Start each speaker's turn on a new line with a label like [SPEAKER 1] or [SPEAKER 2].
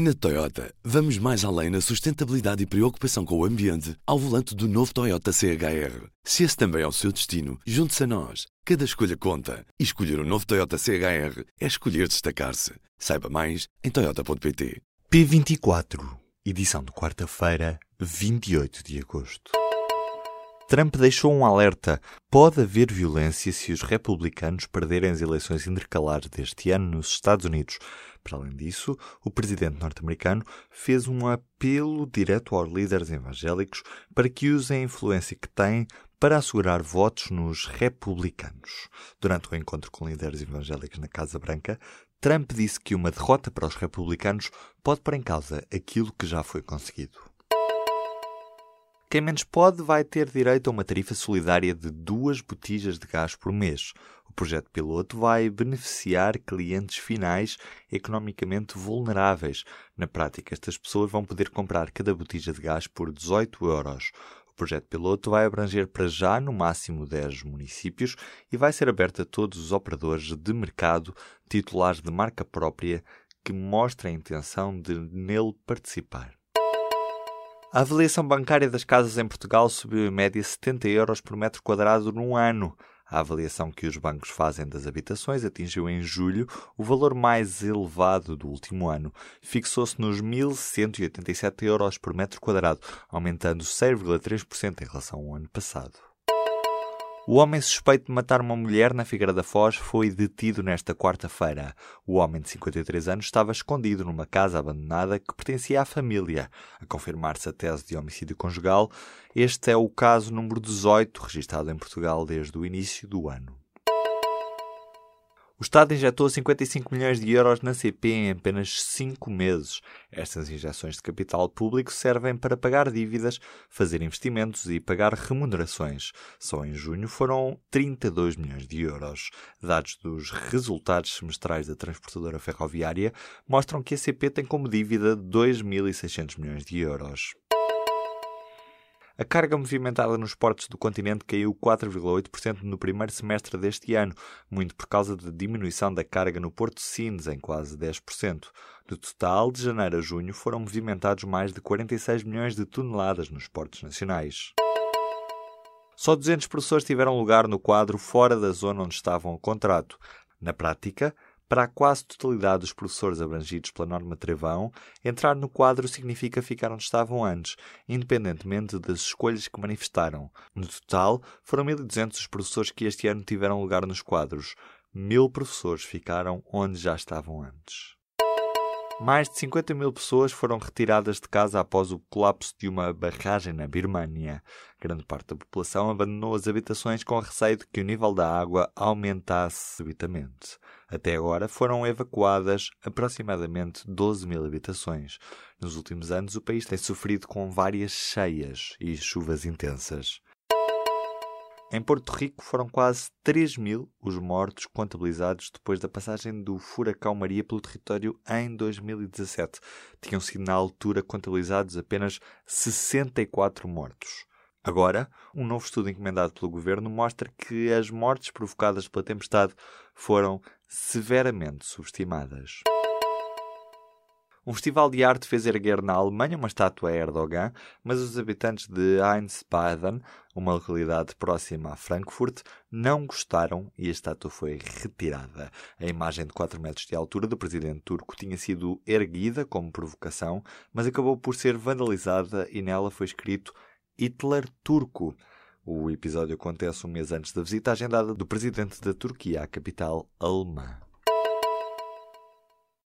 [SPEAKER 1] Na Toyota, vamos mais além na sustentabilidade e preocupação com o ambiente ao volante do novo Toyota CHR. Se esse também é o seu destino, junte-se a nós. Cada escolha conta. E escolher o um novo Toyota CHR é escolher destacar-se. Saiba mais em Toyota.pt.
[SPEAKER 2] P24, edição de quarta-feira, 28 de agosto. Trump deixou um alerta. Pode haver violência se os republicanos perderem as eleições intercalares deste ano nos Estados Unidos. Para além disso, o presidente norte-americano fez um apelo direto aos líderes evangélicos para que usem a influência que têm para assegurar votos nos republicanos. Durante o encontro com líderes evangélicos na Casa Branca, Trump disse que uma derrota para os republicanos pode pôr em causa aquilo que já foi conseguido. Quem menos pode vai ter direito a uma tarifa solidária de duas botijas de gás por mês. O projeto piloto vai beneficiar clientes finais economicamente vulneráveis. Na prática, estas pessoas vão poder comprar cada botija de gás por 18 euros. O projeto piloto vai abranger para já no máximo 10 municípios e vai ser aberto a todos os operadores de mercado titulares de marca própria que mostrem a intenção de nele participar. A avaliação bancária das casas em Portugal subiu em média 70 euros por metro quadrado num ano. A avaliação que os bancos fazem das habitações atingiu em julho o valor mais elevado do último ano. Fixou-se nos 1.187 euros por metro quadrado, aumentando 6,3% em relação ao ano passado. O homem suspeito de matar uma mulher na Figueira da Foz foi detido nesta quarta-feira. O homem de 53 anos estava escondido numa casa abandonada que pertencia à família. A confirmar-se a tese de homicídio conjugal, este é o caso número 18 registrado em Portugal desde o início do ano. O Estado injetou 55 milhões de euros na CP em apenas 5 meses. Estas injeções de capital público servem para pagar dívidas, fazer investimentos e pagar remunerações. Só em junho foram 32 milhões de euros. Dados dos resultados semestrais da transportadora ferroviária mostram que a CP tem como dívida 2.600 milhões de euros. A carga movimentada nos portos do continente caiu 4,8% no primeiro semestre deste ano, muito por causa da diminuição da carga no Porto Sines, em quase 10%. No total, de janeiro a junho, foram movimentados mais de 46 milhões de toneladas nos portos nacionais. Só 200 professores tiveram lugar no quadro fora da zona onde estavam o contrato. Na prática, para a quase totalidade dos professores abrangidos pela norma Trevão, entrar no quadro significa ficar onde estavam antes, independentemente das escolhas que manifestaram. No total, foram 1.200 os professores que este ano tiveram lugar nos quadros. Mil professores ficaram onde já estavam antes. Mais de 50 mil pessoas foram retiradas de casa após o colapso de uma barragem na Birmânia. Grande parte da população abandonou as habitações com receio de que o nível da água aumentasse subitamente. Até agora foram evacuadas aproximadamente 12 mil habitações. Nos últimos anos, o país tem sofrido com várias cheias e chuvas intensas. Em Porto Rico foram quase 3 mil os mortos contabilizados depois da passagem do furacão Maria pelo território em 2017. Tinham sido na altura contabilizados apenas 64 mortos. Agora, um novo estudo encomendado pelo governo mostra que as mortes provocadas pela tempestade foram severamente subestimadas. Um festival de arte fez erguer na Alemanha uma estátua a Erdogan, mas os habitantes de Einsbaden, uma localidade próxima a Frankfurt, não gostaram e a estátua foi retirada. A imagem de 4 metros de altura do presidente turco tinha sido erguida como provocação, mas acabou por ser vandalizada e nela foi escrito Hitler turco. O episódio acontece um mês antes da visita agendada do presidente da Turquia à capital alemã.